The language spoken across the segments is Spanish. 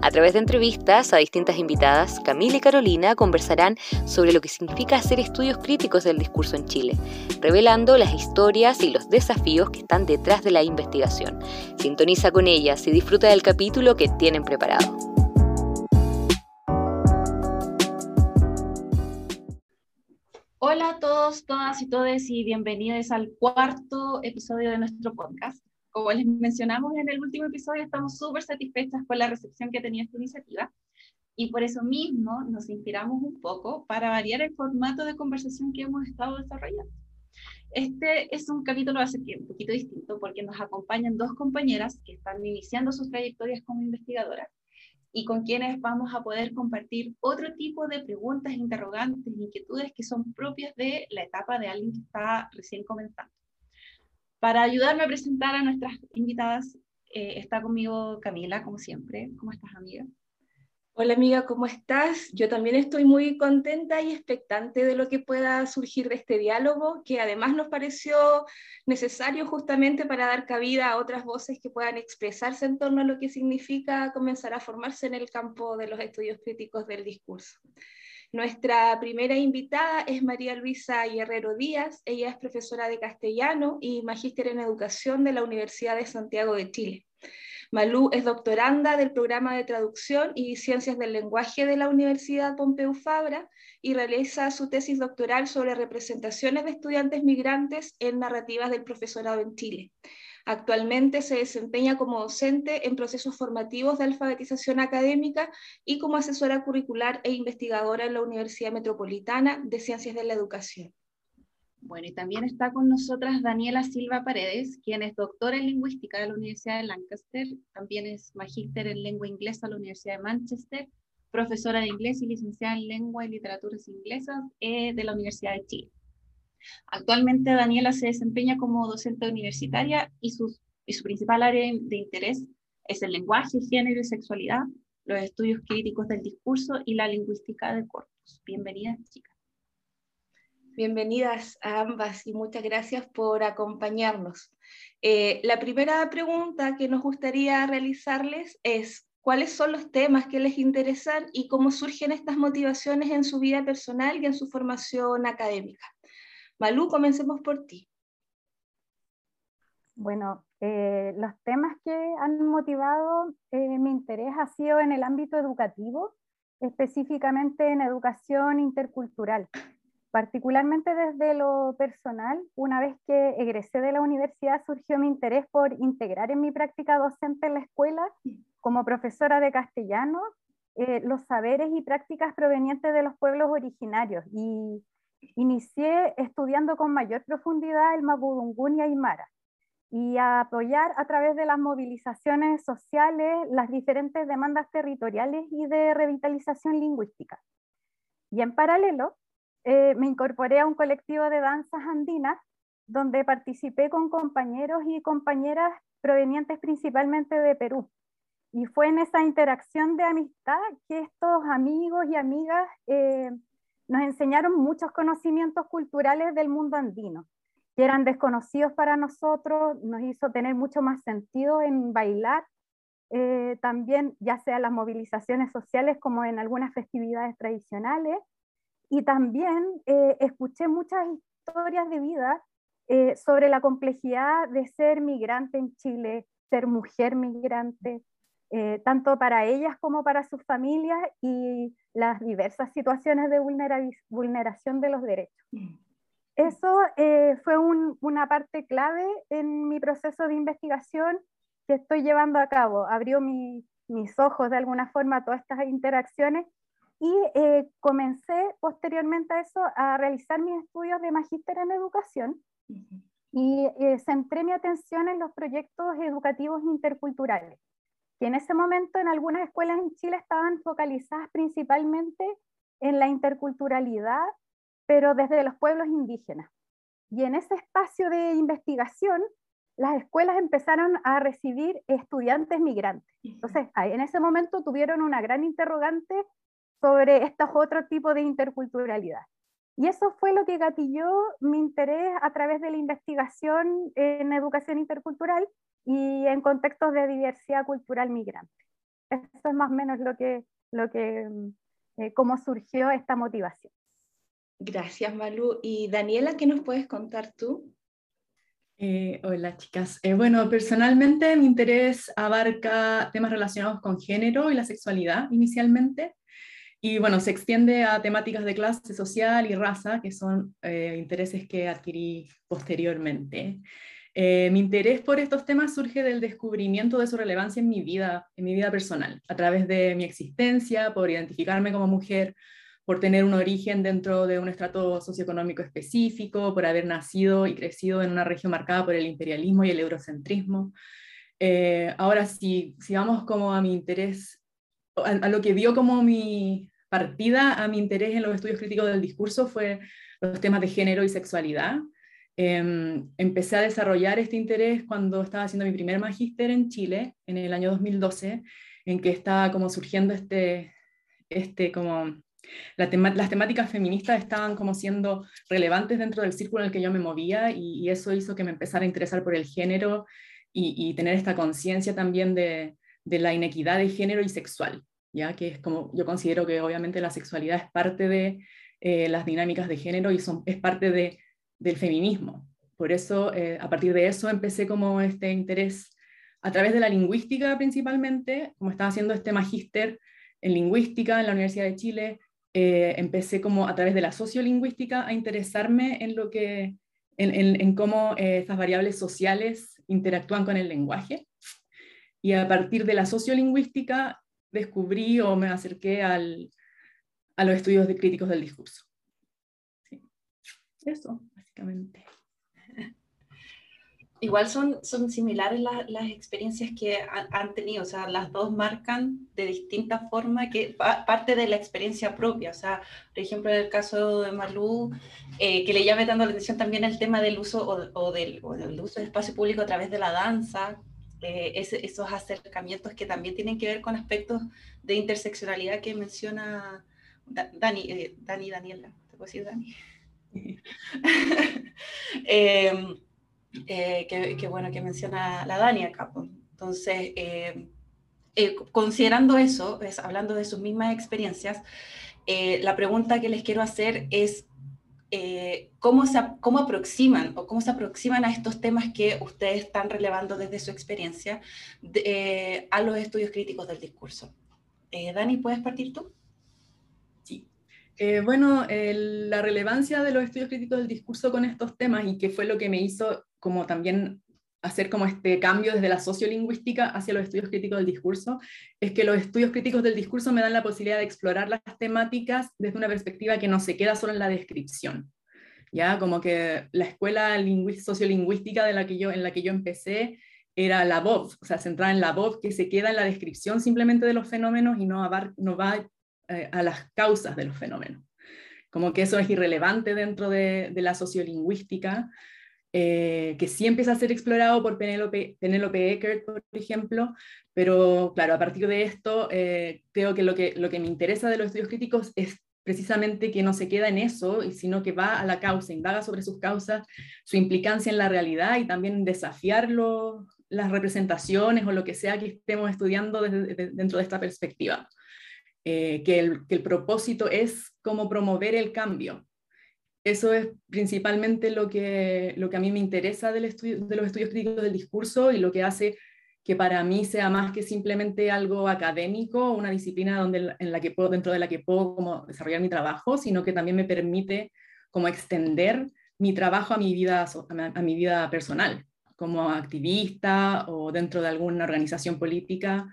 A través de entrevistas a distintas invitadas, Camila y Carolina conversarán sobre lo que significa hacer estudios críticos del discurso en Chile, revelando las historias y los desafíos que están detrás de la investigación. Sintoniza con ellas y disfruta del capítulo que tienen preparado. Hola a todos, todas y todes y bienvenidos al cuarto episodio de nuestro podcast como les mencionamos en el último episodio, estamos súper satisfechas con la recepción que ha tenido esta iniciativa y por eso mismo nos inspiramos un poco para variar el formato de conversación que hemos estado desarrollando. Este es un capítulo ser un poquito distinto porque nos acompañan dos compañeras que están iniciando sus trayectorias como investigadoras y con quienes vamos a poder compartir otro tipo de preguntas, interrogantes, inquietudes que son propias de la etapa de alguien que está recién comenzando. Para ayudarme a presentar a nuestras invitadas, eh, está conmigo Camila, como siempre. ¿Cómo estás, amiga? Hola amiga, ¿cómo estás? Yo también estoy muy contenta y expectante de lo que pueda surgir de este diálogo, que además nos pareció necesario justamente para dar cabida a otras voces que puedan expresarse en torno a lo que significa comenzar a formarse en el campo de los estudios críticos del discurso. Nuestra primera invitada es María Luisa Guerrero Díaz. Ella es profesora de castellano y magíster en educación de la Universidad de Santiago de Chile. Malú es doctoranda del programa de traducción y ciencias del lenguaje de la Universidad Pompeu Fabra y realiza su tesis doctoral sobre representaciones de estudiantes migrantes en narrativas del profesorado en Chile. Actualmente se desempeña como docente en procesos formativos de alfabetización académica y como asesora curricular e investigadora en la Universidad Metropolitana de Ciencias de la Educación. Bueno, y también está con nosotras Daniela Silva Paredes, quien es doctora en lingüística de la Universidad de Lancaster, también es magíster en lengua inglesa de la Universidad de Manchester, profesora de inglés y licenciada en lengua y literaturas inglesas eh, de la Universidad de Chile. Actualmente Daniela se desempeña como docente universitaria y, su principal área de interés es el lenguaje, género y sexualidad, los estudios críticos del discurso y la lingüística de corpus. Bienvenidas, chicas. Bienvenidas a ambas y muchas gracias por acompañarnos. Eh, la primera pregunta que nos gustaría realizarles es, ¿cuáles son los temas que les interesan y cómo surgen estas motivaciones en su vida personal y en su formación académica? Malú, comencemos por ti. Bueno, eh, los temas que han motivado eh, mi interés ha sido en el ámbito educativo, específicamente en educación intercultural. Particularmente desde lo personal, una vez que egresé de la universidad surgió mi interés por integrar en mi práctica docente en la escuela, como profesora de castellano, eh, los saberes y prácticas provenientes de los pueblos originarios y inicié estudiando con mayor profundidad el Mapudungún y Aymara y a apoyar a través de las movilizaciones sociales las diferentes demandas territoriales y de revitalización lingüística. Y en paralelo, eh, me incorporé a un colectivo de danzas andinas donde participé con compañeros y compañeras provenientes principalmente de Perú. Y fue en esa interacción de amistad que estos amigos y amigas eh, nos enseñaron muchos conocimientos culturales del mundo andino, que eran desconocidos para nosotros, nos hizo tener mucho más sentido en bailar, eh, también ya sea las movilizaciones sociales como en algunas festividades tradicionales, y también eh, escuché muchas historias de vida eh, sobre la complejidad de ser migrante en Chile, ser mujer migrante, tanto para ellas como para sus familias y las diversas situaciones de vulneración de los derechos. Mm. Eso eh, fue una parte clave en mi proceso de investigación que estoy llevando a cabo. Abrió mis ojos de alguna forma a todas estas interacciones y eh, comencé posteriormente a eso a realizar mis estudios de magíster en educación y centré mi atención en los proyectos educativos interculturales que en ese momento en algunas escuelas en Chile estaban focalizadas principalmente en la interculturalidad, pero desde los pueblos indígenas. Y en ese espacio de investigación las escuelas empezaron a recibir estudiantes migrantes. Entonces, en ese momento tuvieron una gran interrogante sobre estos otros tipos de interculturalidad. Y eso fue lo que gatilló mi interés a través de la investigación en educación intercultural y en contextos de diversidad cultural migrante. Eso es más o menos lo que, lo que, eh, cómo surgió esta motivación. Gracias, Malu. Y Daniela, ¿qué nos puedes contar tú? Eh, hola, chicas. Eh, bueno, personalmente mi interés abarca temas relacionados con género y la sexualidad inicialmente. Y bueno, se extiende a temáticas de clase social y raza, que son eh, intereses que adquirí posteriormente. Eh, mi interés por estos temas surge del descubrimiento de su relevancia en mi vida, en mi vida personal, a través de mi existencia, por identificarme como mujer, por tener un origen dentro de un estrato socioeconómico específico, por haber nacido y crecido en una región marcada por el imperialismo y el eurocentrismo. Eh, ahora, si, si vamos como a mi interés, a, lo que dio como mi, partida a mi interés en los estudios críticos del discurso fue los temas de género y sexualidad. Em, empecé a desarrollar este interés cuando estaba haciendo mi primer magíster en Chile, en el año 2012, en que estaba como surgiendo este, este como, las temáticas feministas estaban como siendo relevantes dentro del círculo en el que yo me movía y, eso hizo que me empezara a interesar por el género y, tener esta conciencia también de, de la inequidad de género y sexual ya que es como yo considero que obviamente la sexualidad es parte de eh, las dinámicas de género y son, es parte de, del feminismo. Por eso, eh, a partir de eso, empecé como este interés a través de la lingüística principalmente, como estaba haciendo este magíster en lingüística en la Universidad de Chile, eh, empecé como a través de la sociolingüística a interesarme en lo que, en, en, en cómo estas variables sociales interactúan con el lenguaje. Y a partir de la sociolingüística descubrí o me acerqué al, a los estudios de críticos del discurso. Eso, básicamente. Igual son, son similares las experiencias que han, tenido, o sea, las dos marcan de distintas formas que parte de la experiencia propia, o sea, por ejemplo, en el caso de Malú, eh, que le llame tanto la atención también el tema del uso o, del, o, del, uso del espacio público a través de la danza, eh, esos acercamientos que también tienen que ver con aspectos de interseccionalidad que menciona Dani, eh, Dani, Daniela, ¿te puedo decir Dani? Em, eh, que, bueno que menciona la Dani acá. Pues. Entonces, em, considerando eso, hablando de sus mismas experiencias, la pregunta que les quiero hacer es eh, cómo, se, cómo aproximan o cómo se aproximan a estos temas que ustedes están relevando desde su experiencia eh, a los estudios críticos del discurso. Eh, Dani, ¿puedes partir tú? Sí. bueno, la relevancia de los estudios críticos del discurso con estos temas y que fue lo que me hizo como también hacer como este cambio desde la sociolingüística hacia los estudios críticos del discurso, es que los estudios críticos del discurso me dan la posibilidad de explorar las temáticas desde una perspectiva que no se queda solo en la descripción. Ya, como que la escuela sociolingüística de la que yo, en la que yo empecé era la voz, o sea, centrada en la voz que se queda en la descripción simplemente de los fenómenos y no, va eh, a las causas de los fenómenos. Como que eso es irrelevante dentro de, de la sociolingüística, eh, que sí empieza a ser explorado por Penelope Eckert, por ejemplo, pero claro, a partir de esto, eh, creo que lo, que me interesa de los estudios críticos es precisamente que no se queda en eso, sino que va a la causa, indaga sobre sus causas, su implicancia en la realidad y también desafiarlo, las representaciones o lo que sea que estemos estudiando dentro de esta perspectiva. Eh, que, el, que el propósito es cómo promover el cambio, eso es principalmente lo que, lo que a mí me interesa del estudio, de los estudios críticos del discurso y lo que hace que para mí sea más que simplemente algo académico, una disciplina donde, en la que puedo, dentro de la que puedo desarrollar mi trabajo, sino que también me permite como extender mi trabajo a mi vida, a mi vida personal, como activista o dentro de alguna organización política.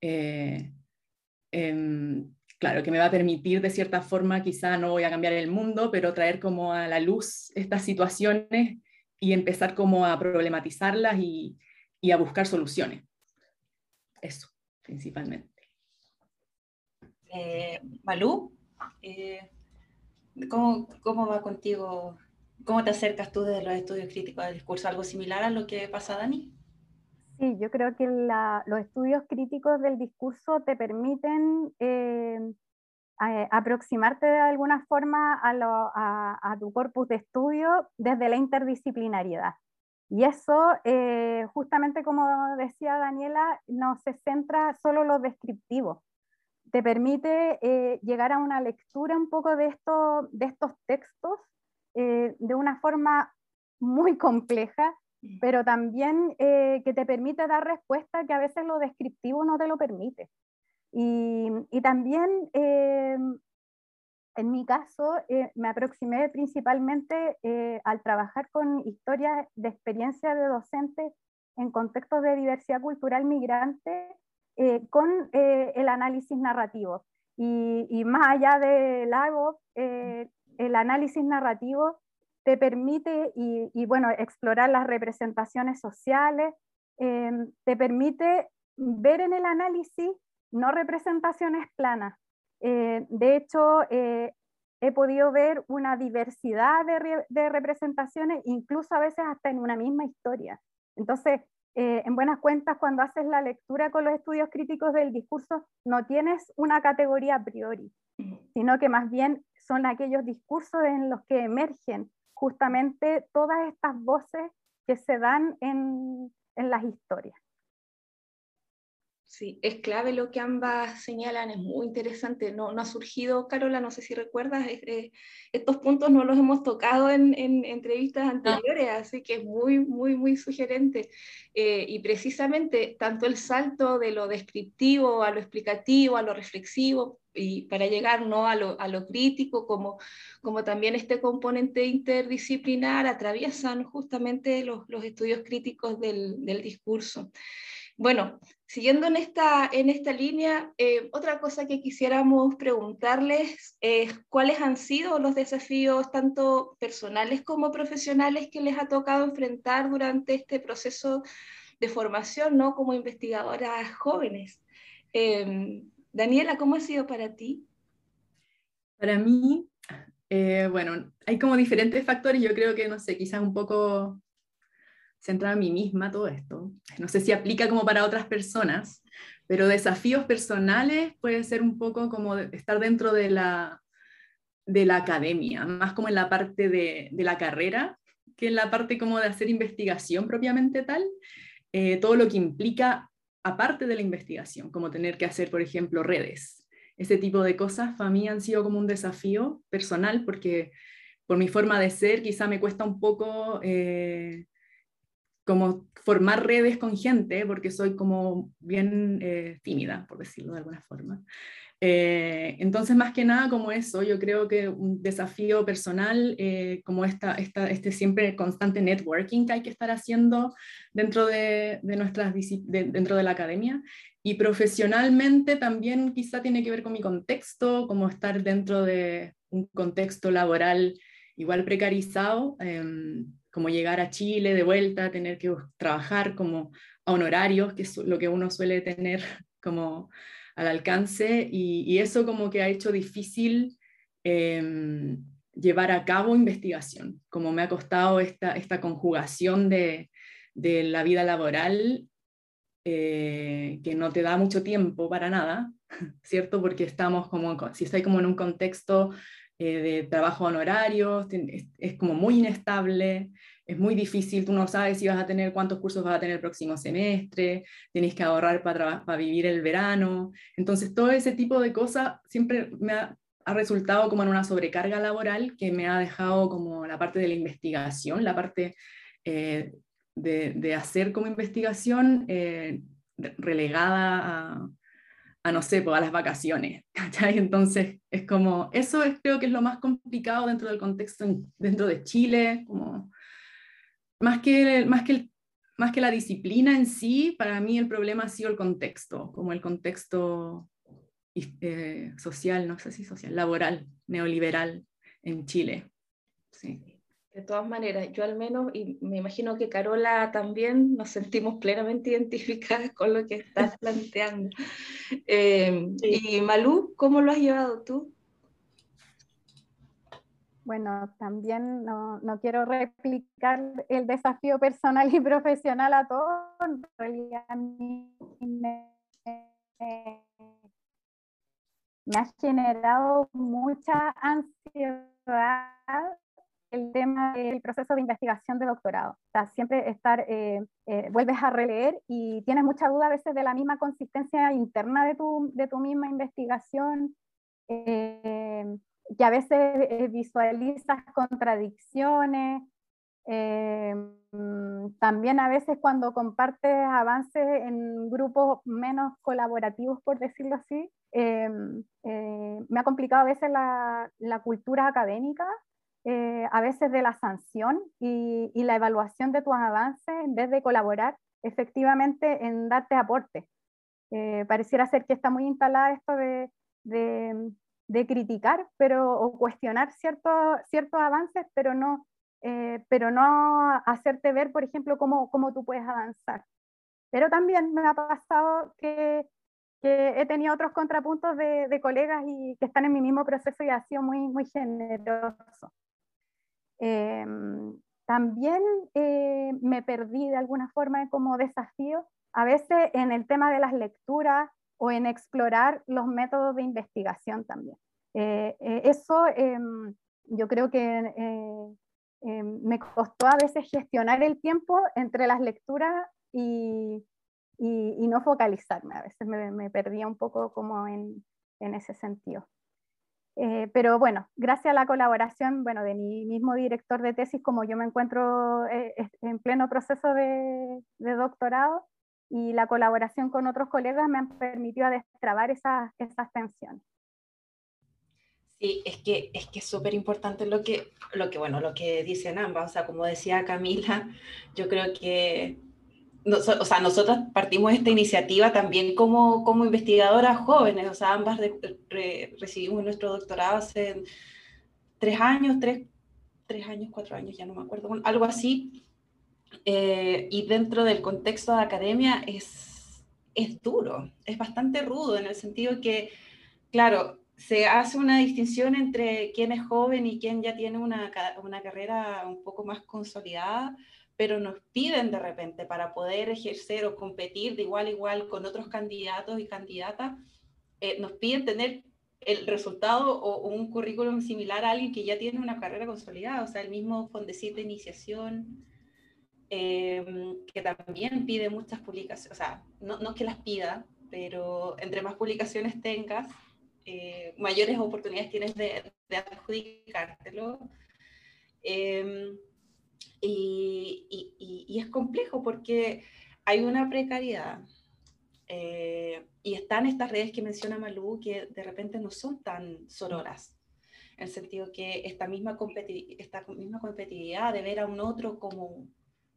Eh, em, claro, que me va a permitir de cierta forma, quizá no voy a cambiar el mundo, pero traer como a la luz estas situaciones y empezar como a problematizarlas y, y a buscar soluciones. Eso, principalmente. Eh, Malú, eh, ¿cómo, ¿cómo, va contigo ¿Cómo te acercas tú desde los estudios críticos del discurso? ¿Algo similar a lo que pasa, Dani? Sí, yo creo que los estudios críticos del discurso te permiten eh, aproximarte de alguna forma a, tu corpus de estudio desde la interdisciplinariedad. Y eso, eh, justamente como decía Daniela, no se centra solo en lo descriptivo. Te permite eh, llegar a una lectura un poco de, esto, de estos textos eh, de una forma muy compleja. Pero también que te permite dar respuesta que a veces lo descriptivo no te lo permite. Y, y también en mi caso, eh, me aproximé principalmente eh, al trabajar con historias de experiencia de docentes en contextos de diversidad cultural migrante eh, con el análisis narrativo. Y, más allá del lago, el análisis narrativo te permite, y, bueno, explorar las representaciones sociales, te permite ver en el análisis no representaciones planas, eh, de hecho, eh, he podido ver una diversidad de, representaciones, incluso a veces hasta en una misma historia. Entonces, eh, en buenas cuentas, cuando haces la lectura con los estudios críticos del discurso, no tienes una categoría a priori, sino que más bien son aquellos discursos en los que emergen justamente todas estas voces que se dan en las historias. Sí, es clave lo que ambas señalan, es muy interesante. No, no ha surgido, Carola, no sé si recuerdas, estos puntos no los hemos tocado en, entrevistas anteriores, así que es muy, muy, muy sugerente. Eh, y precisamente tanto el salto de lo descriptivo a lo explicativo, a lo reflexivo, y para llegar ¿no? a, lo, a lo crítico, como, como también este componente interdisciplinar, atraviesan justamente los, los estudios críticos del, del discurso. Bueno, siguiendo en esta, en esta línea, eh, otra cosa que quisiéramos preguntarles es cuáles han sido los desafíos tanto personales como profesionales que les ha tocado enfrentar durante este proceso de formación, ¿no? Como investigadoras jóvenes. Em, Daniela, ¿cómo ha sido para ti? Para mí, eh, bueno, hay como diferentes factores, yo creo que, no sé, quizás un poco centrada a mí misma todo esto. No sé si aplica como para otras personas, pero desafíos personales puede ser un poco como estar dentro de la, de la academia, más como en la parte de, de la carrera que en la parte como de hacer investigación propiamente tal, eh, todo lo que implica aparte de la investigación, como tener que hacer, por ejemplo, redes. Ese tipo de cosas para mí han sido como un desafío personal porque por mi forma de ser quizá me cuesta un poco eh, como formar redes con gente, porque soy como bien eh, tímida, por decirlo de alguna forma. Eh, entonces, más que nada como eso, yo creo que un desafío personal, eh, como esta, este siempre constante networking que hay que estar haciendo dentro de, de nuestras dentro de la academia, y profesionalmente también quizá tiene que ver con mi contexto, como estar dentro de un contexto laboral igual precarizado. Em, como llegar a Chile de vuelta, tener que trabajar como a honorarios, que es lo que uno suele tener como al alcance, y, eso como que ha hecho difícil em, llevar a cabo investigación, como me ha costado esta, esta conjugación de, de la vida laboral, eh, que no te da mucho tiempo para nada, ¿cierto? Porque estamos como, si estoy como en un contexto eh, de trabajo honorario, es, como muy inestable, es muy difícil, tú no sabes si vas a tener cuántos cursos vas a tener el próximo semestre, tienes que ahorrar para, para vivir el verano. Entonces, todo ese tipo de cosas siempre me ha, resultado como en una sobrecarga laboral que me ha dejado como la parte de la investigación, la parte eh, de, de, hacer como investigación eh, relegada a, a no sé, pues a las vacaciones. ¿cachai? Entonces, es como, eso es, creo que es lo más complicado dentro del contexto, dentro de Chile, como, más que, más que, más que la disciplina en sí, para mí el problema ha sido el contexto, como el contexto eh, social, no sé si social, laboral, neoliberal en Chile. Sí. De todas maneras, yo al menos, y me imagino que Carola también, nos sentimos plenamente identificadas con lo que estás planteando. Eh, y Malú, ¿cómo lo has llevado tú? Bueno, también no, no, quiero replicar el desafío personal y profesional a todos. En realidad, a mí me, me ha generado mucha ansiedad el tema del proceso de investigación de doctorado. O sea, siempre estar, eh, eh, vuelves a releer y tienes mucha duda a veces de la misma consistencia interna de tu, de tu misma investigación, eh, que a veces visualizas contradicciones. también a veces cuando compartes avances en grupos menos colaborativos, por decirlo así, me ha complicado a veces la, la cultura académica eh, a veces de la sanción y, la evaluación de tus avances en vez de colaborar efectivamente en darte aporte. Eh, pareciera ser que está muy instalada esto de, de, criticar pero, o cuestionar ciertos, ciertos avances, pero no, eh, pero no hacerte ver, por ejemplo, cómo, cómo tú puedes avanzar. Pero también me ha pasado que, que he tenido otros contrapuntos de, de, colegas y que están en mi mismo proceso y ha sido muy, muy generoso. Em, también eh, me perdí de alguna forma como desafío, a veces en el tema de las lecturas o en explorar los métodos de investigación también. Eh, eh, eso em, yo creo que em, me costó a veces gestionar el tiempo entre las lecturas y, y, no focalizarme. A veces me, me perdía un poco como en, en ese sentido. Eh, pero bueno, gracias a la colaboración bueno, de mi mismo director de tesis, como yo me encuentro eh, en pleno proceso de, doctorado, y la colaboración con otros colegas me han permitido destrabar esas, esas tensiones. Sí, es que es que súper importante lo que, lo que, bueno, lo que dicen ambas. O sea, como decía Camila, yo creo que o sea, nosotros partimos esta iniciativa también como, como investigadoras jóvenes, o sea, ambas recibimos nuestro doctorado hace tres años, tres, tres, años, cuatro años, ya no me acuerdo, algo así, eh, y dentro del contexto de academia es, es duro, es bastante rudo en el sentido que, claro, se hace una distinción entre quién es joven y quién ya tiene una, una carrera un poco más consolidada, pero nos piden de repente para poder ejercer o competir de igual a igual con otros candidatos y candidatas, eh, nos piden tener el resultado o, un currículum similar a alguien que ya tiene una carrera consolidada, o sea, el mismo Fondesit de iniciación, em, que también pide muchas publicaciones, o sea, no, no que las pida, pero entre más publicaciones tengas, eh, mayores oportunidades tienes de, de adjudicártelo. Eh, y, es complejo porque hay una precariedad. Eh, y están estas redes que menciona Malú que de repente no son tan sororas, en el sentido que esta misma, esta misma competitividad de ver a un otro como,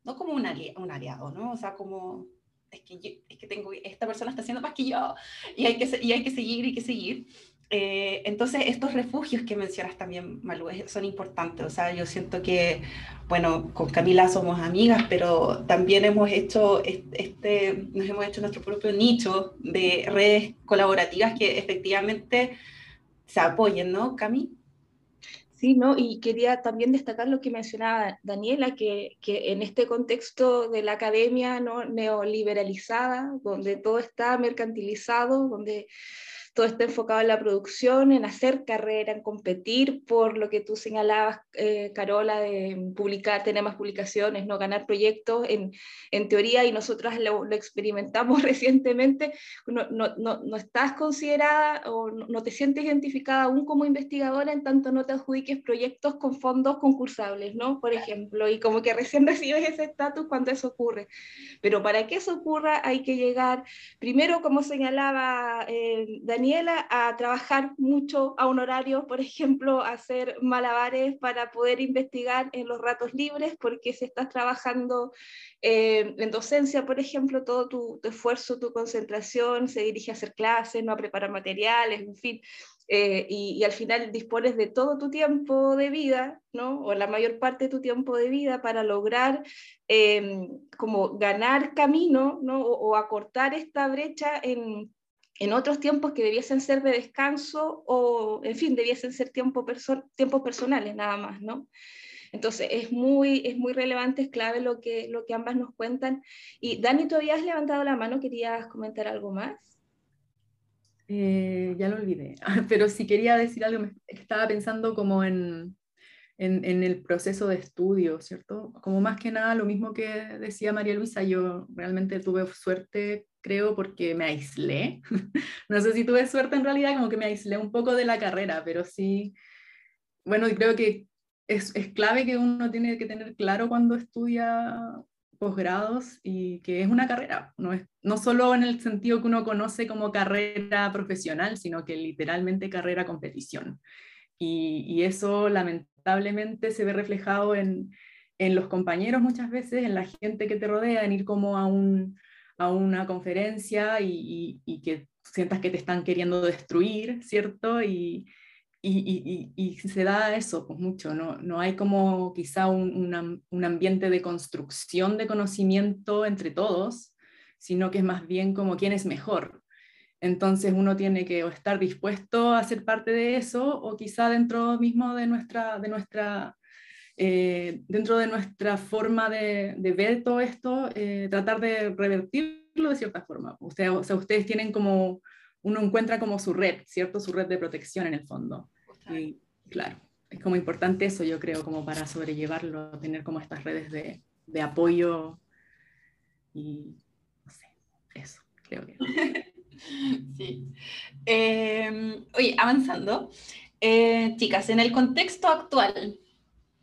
no como un, un aliado, ¿no? O sea, como, es que, es que tengo, esta persona está haciendo más que yo y hay que, y hay que seguir y que seguir. Eh, entonces, estos refugios que mencionas también, Malu, son importantes. O sea, yo siento que, bueno, con Camila somos amigas, pero también hemos hecho, este, nos hemos hecho nuestro propio nicho de redes colaborativas que efectivamente se apoyen, ¿no, Cami? Sí, ¿no? Y quería también destacar lo que mencionaba Daniela, que, que en este contexto de la academia ¿no? neoliberalizada, donde todo está mercantilizado, donde todo está enfocado en la producción, en hacer carrera, en competir por lo que tú señalabas, eh, Carola, de publicar, tener más publicaciones, no ganar proyectos en, en teoría y nosotras lo, experimentamos recientemente, no, no, no, estás considerada o no, te sientes identificada aún como investigadora en tanto no te adjudiques proyectos con fondos concursables, ¿no? Por ejemplo, y como que recién recibes ese estatus cuando eso ocurre. Pero para que eso ocurra hay que llegar, primero, como señalaba eh, Daniel, a trabajar mucho a un horario, por ejemplo, a hacer malabares para poder investigar en los ratos libres, porque si estás trabajando eh, en docencia, por ejemplo, todo tu, esfuerzo, tu concentración se dirige a hacer clases, no a preparar materiales, en fin. Eh, y, al final dispones de todo tu tiempo de vida, ¿no? o la mayor parte de tu tiempo de vida para lograr eh, como ganar camino ¿no? o acortar esta brecha en, en otros tiempos que debiesen ser de descanso o, en fin, debiesen ser tiempo tiempos personales nada más, ¿no? Entonces es muy, es muy relevante, es clave lo que, lo que ambas nos cuentan. Y Dani, todavía has levantado la mano, ¿querías comentar algo más? Eh, ya lo olvidé, pero si quería decir algo, estaba pensando como en, en, en, el proceso de estudio, ¿cierto? Como más que nada lo mismo que decía María Luisa, yo realmente tuve suerte, creo, porque me aislé. no sé si tuve suerte en realidad, como que me aislé un poco de la carrera, pero sí, bueno, creo que es, es, clave que uno tiene que tener claro cuando estudia posgrados y que es una carrera, no, es, no solo en el sentido que uno conoce como carrera profesional, sino que literalmente carrera competición. Y, y eso lamentablemente se ve reflejado en, en, los compañeros muchas veces, en la gente que te rodea, en ir como a, un, a una conferencia y, y, y que sientas que te están queriendo destruir, ¿cierto? Y, y, se da eso pues mucho, no, no hay como quizá un, un, ambiente de construcción de conocimiento entre todos, sino que es más bien como quién es mejor. Entonces uno tiene que estar dispuesto a ser parte de eso o quizá dentro mismo de nuestra, de nuestra, eh, dentro de nuestra forma de, de ver todo esto, eh, tratar de revertirlo de cierta forma. O sea, ustedes tienen como uno encuentra como su red, ¿cierto? Su red de protección en el fondo. Y claro, es como importante eso, yo creo, como para sobrellevarlo, tener como estas redes de, de apoyo y no sé, eso, creo que. sí. Eh, oye, avanzando. Eh, chicas, en el contexto actual,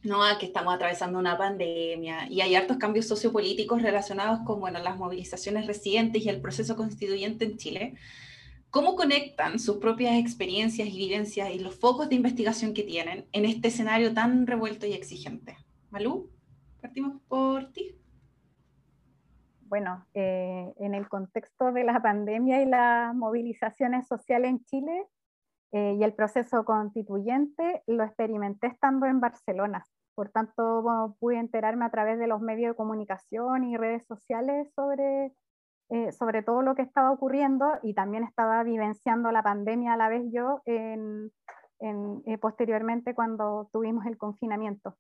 ¿no? que estamos atravesando una pandemia y hay hartos cambios sociopolíticos relacionados con bueno, las movilizaciones recientes y el proceso constituyente en Chile, ¿Cómo conectan sus propias experiencias y vivencias y los focos de investigación que tienen en este escenario tan revuelto y exigente? Malú, partimos por ti. Bueno, eh, en el contexto de la pandemia y las movilizaciones sociales en Chile eh, y el proceso constituyente, lo experimenté estando en Barcelona. Por tanto, pude enterarme a través de los medios de comunicación y redes sociales sobre eh, sobre todo lo que estaba ocurriendo y también estaba vivenciando la pandemia a la vez yo en, eh, posteriormente cuando tuvimos el confinamiento.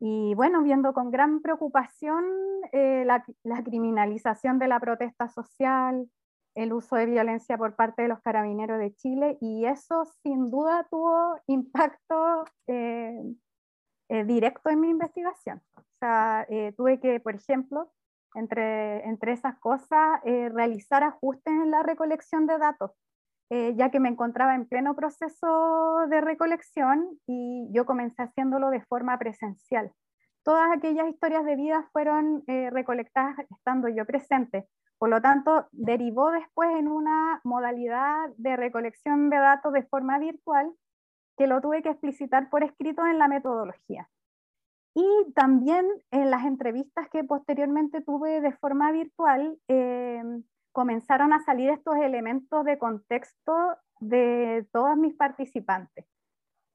Y bueno, viendo con gran preocupación eh, la, la, criminalización de la protesta social, el uso de violencia por parte de los carabineros de Chile, y eso sin duda tuvo impacto directo en mi investigación. O sea, tuve que, por ejemplo, entre, entre esas cosas, eh, realizar ajustes en la recolección de datos, eh, ya que me encontraba en pleno proceso de recolección y yo comencé haciéndolo de forma presencial. Todas aquellas historias de vida fueron eh, recolectadas estando yo presente. Por lo tanto, derivó después en una modalidad de recolección de datos de forma virtual que lo tuve que explicitar por escrito en la metodología. Y también en las entrevistas que posteriormente tuve de forma virtual, eh, comenzaron a salir estos elementos de contexto de todos mis participantes.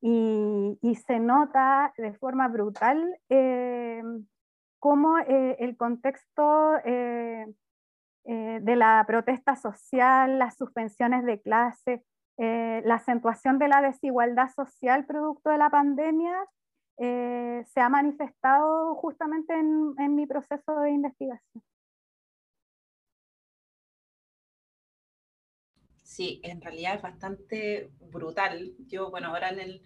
Y, se nota de forma brutal eh, cómo eh, el contexto eh, de la protesta social, las suspensiones de clase, la acentuación de la desigualdad social producto de la pandemia se ha manifestado justamente en, en, mi proceso de investigación. Sí, en realidad es bastante brutal. Yo, bueno, ahora en el,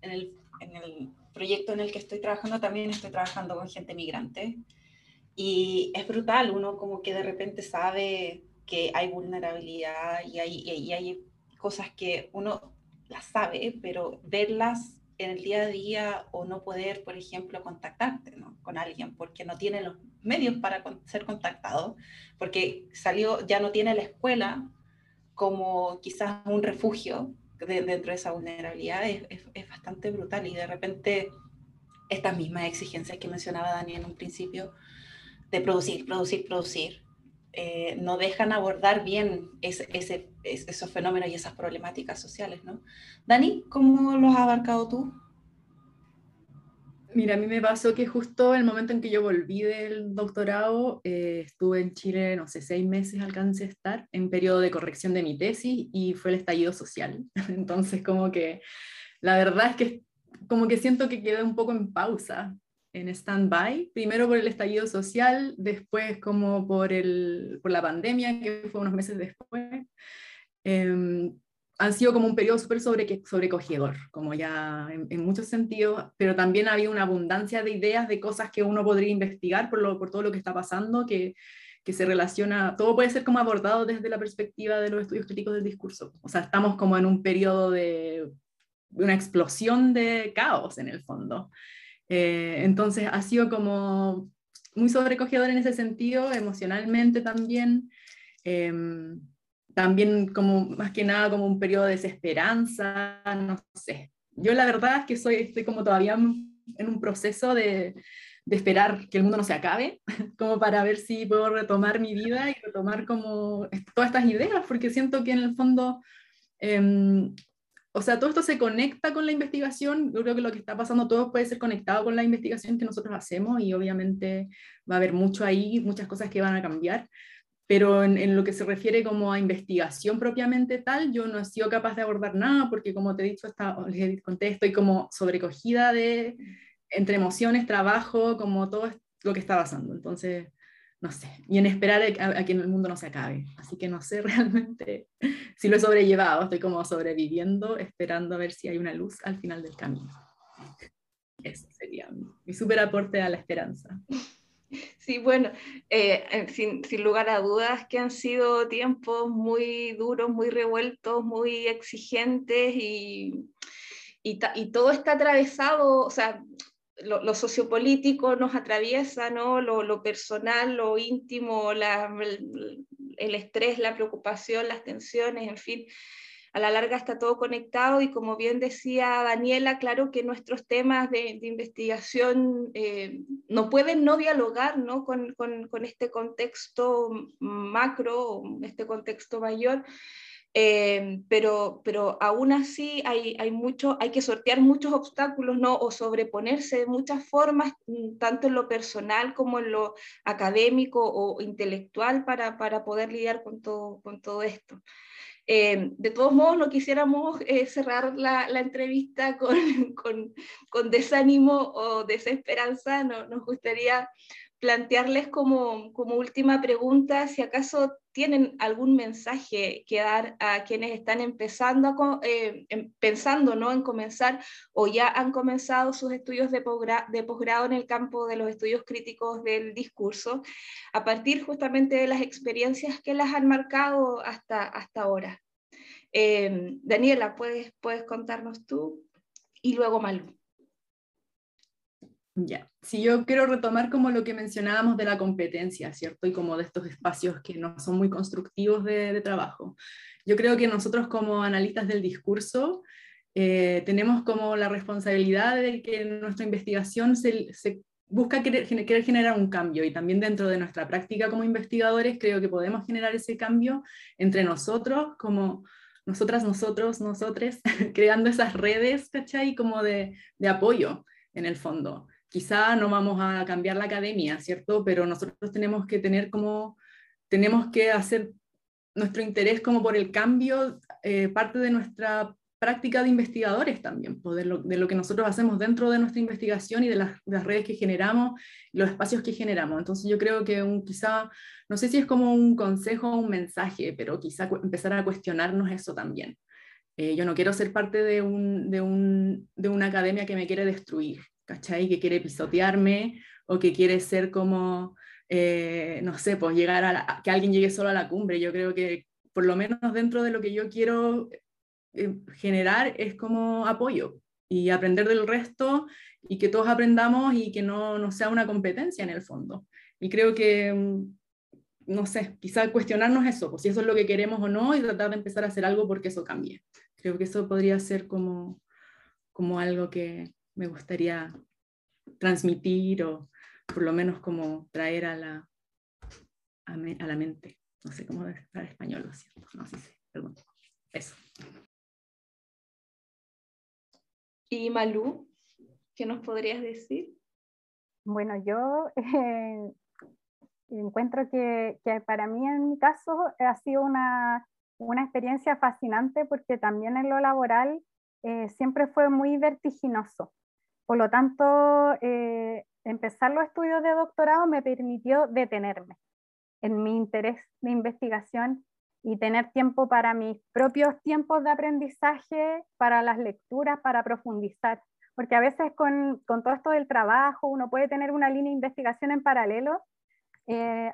en el, en el proyecto en el que estoy trabajando también estoy trabajando con gente migrante y es brutal, uno como que de repente sabe que hay vulnerabilidad y hay, y hay cosas que uno las sabe, pero verlas en el día a día o no poder, por ejemplo, contactarte con alguien porque no tiene los medios para ser contactado, porque salió, ya no tiene la escuela como quizás un refugio dentro de esa vulnerabilidad, es, es, es, bastante brutal y de repente estas mismas exigencias que mencionaba Dani en un principio, de producir, producir, producir, eh, no dejan abordar bien ese, ese, esos fenómenos y esas problemáticas sociales, ¿no? Dani, ¿cómo los has abarcado tú? Mira, a mí me pasó que justo el momento en que yo volví del doctorado, eh, estuve en Chile, no sé, seis meses alcancé a estar en periodo de corrección de mi tesis y fue el estallido social. Entonces, como que la verdad es que como que siento que quedé un poco en pausa, en stand-by, primero por el estallido social, después como por, el, por la pandemia, que fue unos meses después. Eh, han sido como un periodo súper sobre, sobrecogedor, como ya en, muchos sentidos, pero también había una abundancia de ideas, de cosas que uno podría investigar por, lo, por todo lo que está pasando, que, que se relaciona, todo puede ser como abordado desde la perspectiva de los estudios críticos del discurso. O sea, estamos como en un periodo de una explosión de caos en el fondo. Eh, entonces ha sido como muy sobrecogedor en ese sentido, emocionalmente también. Eh, también como más que nada como un periodo de desesperanza, no sé. Yo la verdad es que soy, estoy como todavía en un proceso de, de esperar que el mundo no se acabe, como para ver si puedo retomar mi vida y retomar como todas estas ideas, porque siento que en el fondo, eh, o sea, todo esto se conecta con la investigación, yo creo que lo que está pasando todo puede ser conectado con la investigación que nosotros hacemos y obviamente va a haber mucho ahí, muchas cosas que van a cambiar, pero en, lo que se refiere como a investigación propiamente tal, yo no he sido capaz de abordar nada porque como te he dicho, les conté, estoy como sobrecogida de entre emociones, trabajo, como todo lo que está pasando. Entonces, no sé, y en esperar a, que el mundo no se acabe. Así que no sé realmente si lo he sobrellevado, estoy como sobreviviendo, esperando a ver si hay una luz al final del camino. Ese sería mi, mi super aporte a la esperanza. Sí, bueno, eh, sin, lugar a dudas que han sido tiempos muy duros, muy revueltos, muy exigentes y, y, todo está atravesado, o sea, lo, sociopolítico nos atraviesa, ¿no? Lo, personal, lo íntimo, el estrés, la preocupación, las tensiones, en fin a la larga está todo conectado y como bien decía Daniela, claro que nuestros temas de, investigación eh, no pueden no dialogar ¿no? Con, este contexto macro, este contexto mayor. Eh, pero, pero aún así hay, hay, mucho, hay que sortear muchos obstáculos ¿no? o sobreponerse de muchas formas, mm, tanto en lo personal como en lo académico o intelectual para, para poder lidiar con todo, con todo esto. Eh, de todos modos, no quisiéramos eh, cerrar la, entrevista con, desánimo o desesperanza. No, nos gustaría plantearles como, última pregunta si acaso tienen algún mensaje que dar a quienes están empezando eh, em, pensando ¿no? en comenzar o ya han comenzado sus estudios de posgrado en el campo de los estudios críticos del discurso, a partir justamente de las experiencias que las han marcado hasta, hasta ahora. Em, Daniela, ¿puedes, ¿puedes contarnos tú? Y luego Malu. Ya, si yo quiero retomar como lo que mencionábamos de la competencia, ¿cierto? Y como de estos espacios que no son muy constructivos de, trabajo. Yo creo que nosotros como analistas del discurso eh, tenemos como la responsabilidad de que nuestra investigación se, se busca querer, querer, generar un cambio y también dentro de nuestra práctica como investigadores creo que podemos generar ese cambio entre nosotros como nosotras, nosotros, nosotres, creando esas redes, ¿cachai? Como de, de apoyo en el fondo quizá no vamos a cambiar la academia, ¿cierto? Pero nosotros tenemos que tener como, tenemos que hacer nuestro interés como por el cambio, eh, parte de nuestra práctica de investigadores también, pues, de, lo, que nosotros hacemos dentro de nuestra investigación y de las, redes que generamos, los espacios que generamos. Entonces yo creo que un, quizá, no sé si es como un consejo o un mensaje, pero quizá empezar a cuestionarnos eso también. Eh, yo no quiero ser parte de, un, de, un, de una academia que me quiere destruir, ¿cachai? Que quiere pisotearme o que quiere ser como, eh, no sé, pues llegar a, que alguien llegue solo a la cumbre. Yo creo que por lo menos dentro de lo que yo quiero eh, generar es como apoyo y aprender del resto y que todos aprendamos y que no, no sea una competencia en el fondo. Y creo que, mm, no sé, quizá cuestionarnos eso, pues si eso es lo que queremos o no y tratar de empezar a hacer algo porque eso cambie. Creo que eso podría ser como, como algo que, me gustaría transmitir o por lo menos como traer a la, a, la mente. No sé cómo decir español, lo siento. No sé, si, perdón. Eso. ¿Y Malú? ¿Qué nos podrías decir? Bueno, yo eh, encuentro que, que, para mí en mi caso ha sido una, una experiencia fascinante porque también en lo laboral eh, siempre fue muy vertiginoso. Por lo tanto, eh, empezar los estudios de doctorado me permitió detenerme en mi interés de investigación y tener tiempo para mis propios tiempos de aprendizaje, para las lecturas, para profundizar. Porque a veces con, con todo esto del trabajo uno puede tener una línea de investigación en paralelo. Eh,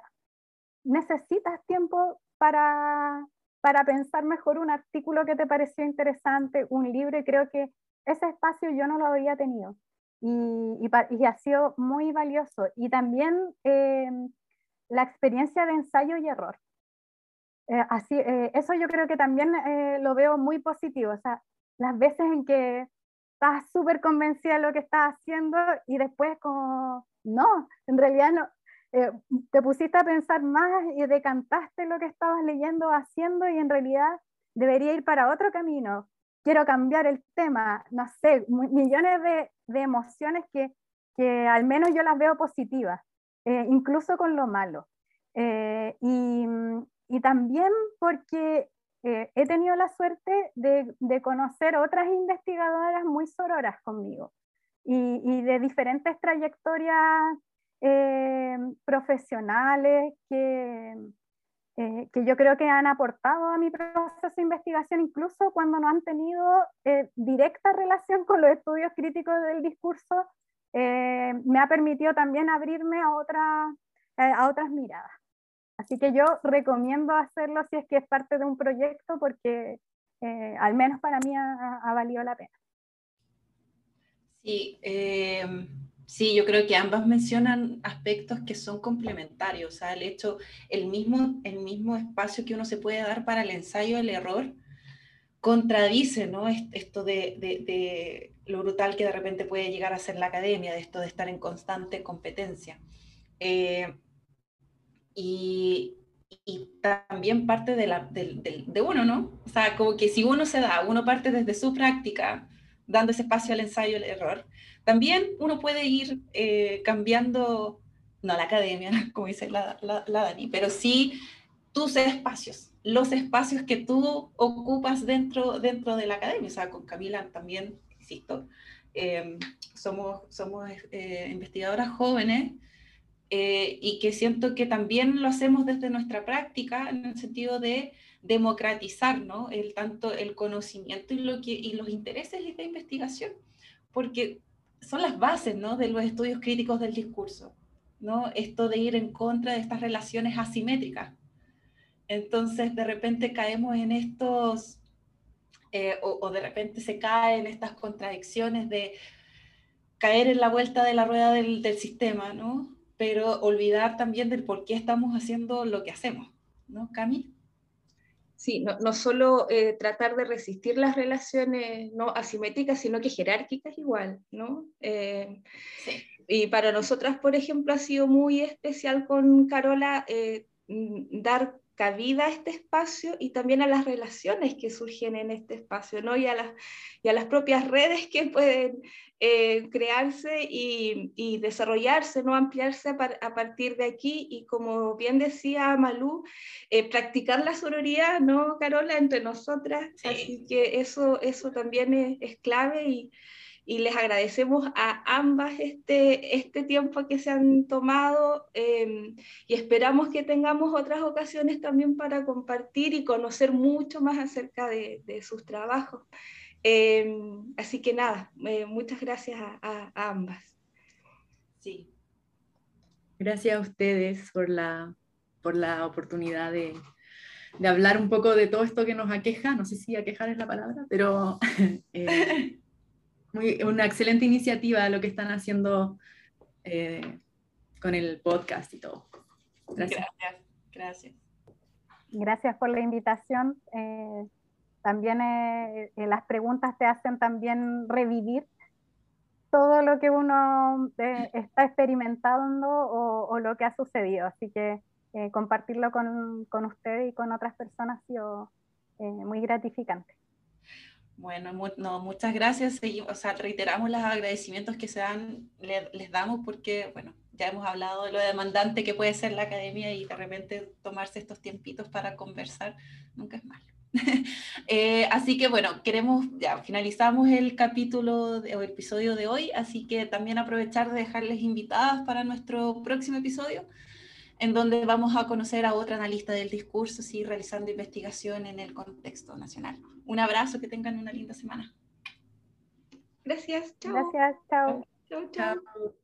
necesitas tiempo para, para pensar mejor un artículo que te pareció interesante, un libro, y creo que ese espacio yo no lo había tenido. Y, y, ha sido muy valioso. Y también eh, la experiencia de ensayo y error. Eh, así, eh, eso yo creo que también eh, lo veo muy positivo. O sea, las veces en que estás súper convencida de lo que estás haciendo y después como, no, en realidad no, te pusiste a pensar más y decantaste lo que estabas leyendo haciendo y en realidad debería ir para otro camino. Quiero cambiar el tema, no sé, millones de, emociones que, que, al menos yo las veo positivas, incluso con lo malo. y, y también porque eh, he tenido la suerte de, conocer otras investigadoras muy sororas conmigo y, de diferentes trayectorias eh, profesionales que, eh, que yo creo que han aportado a mi proceso de investigación, incluso cuando no han tenido directa relación con los estudios críticos del discurso, me ha permitido también abrirme a, otra, a otras miradas. Así que yo recomiendo hacerlo si es que es parte de un proyecto porque eh, al menos para mí ha, valido la pena. Sí, eh, sí, yo creo que ambas mencionan aspectos que son complementarios. O sea, el hecho, el mismo, el mismo espacio que uno se puede dar para el ensayo del error contradice ¿no? esto de, de, lo brutal que de repente puede llegar a ser la academia, de esto de estar en constante competencia. Eh, y, también parte de, la, de, uno, ¿no? O sea, como que si uno se da, uno parte desde su práctica, dando ese espacio al ensayo, el error, también uno puede ir eh, cambiando, no la academia, como dice la, la, Dani, pero sí tus espacios, los espacios que tú ocupas dentro, dentro de la academia. O sea, con Camila también, insisto, eh, somos, somos eh, investigadoras jóvenes eh, y que siento que también lo hacemos desde nuestra práctica en el sentido de democratizar ¿no? el, tanto el conocimiento y, lo que, y los intereses de esta investigación, porque son las bases ¿no? de los estudios críticos del discurso, ¿no? esto de ir en contra de estas relaciones asimétricas. Entonces, de repente caemos en estos, eh, o, o de repente se caen estas contradicciones de caer en la vuelta de la rueda del, del sistema, ¿no? Pero olvidar también del por qué estamos haciendo lo que hacemos, ¿no, Cami? Sí, no, no solo eh, tratar de resistir las relaciones no asimétricas, sino que jerárquicas igual, ¿no? Eh, sí. Y para nosotras, por ejemplo, ha sido muy especial con Carola eh, dar cabida a este espacio y también a las relaciones que surgen en este espacio, ¿no? Y a las, y a las propias redes que pueden eh, crearse y, y, desarrollarse, ¿no? Ampliarse a, partir de aquí y como bien decía Malú, eh, practicar la sororidad, ¿no, Carola? Entre nosotras, sí. así que eso, eso también es, es clave y y les agradecemos a ambas este, este tiempo que se han tomado eh, y esperamos que tengamos otras ocasiones también para compartir y conocer mucho más acerca de, de sus trabajos. Eh, así que nada, eh, muchas gracias a, a, a, ambas. Sí. Gracias a ustedes por la, por la oportunidad de, de hablar un poco de todo esto que nos aqueja, no sé si aquejar es la palabra, pero eh, muy, una excelente iniciativa lo que están haciendo eh, con el podcast y todo. Gracias. Gracias. Gracias, por la invitación. Eh, también eh, eh, las preguntas te hacen también revivir todo lo que uno eh, está experimentando o, lo que ha sucedido. Así que compartirlo con, con ustedes y con otras personas ha sido muy gratificante. Bueno, no, muchas gracias. o sea, reiteramos los agradecimientos que se dan, les damos porque, bueno, ya hemos hablado de lo demandante que puede ser la academia y de repente tomarse estos tiempitos para conversar nunca es malo. Eh, así que bueno, queremos, ya finalizamos el capítulo o el episodio de hoy, así que también aprovechar de dejarles invitadas para nuestro próximo episodio, en donde vamos a conocer a otra analista del discurso, sí, realizando investigación en el contexto nacional. Un abrazo, que tengan una linda semana. Gracias, chao. Gracias, chao. Chao, chao.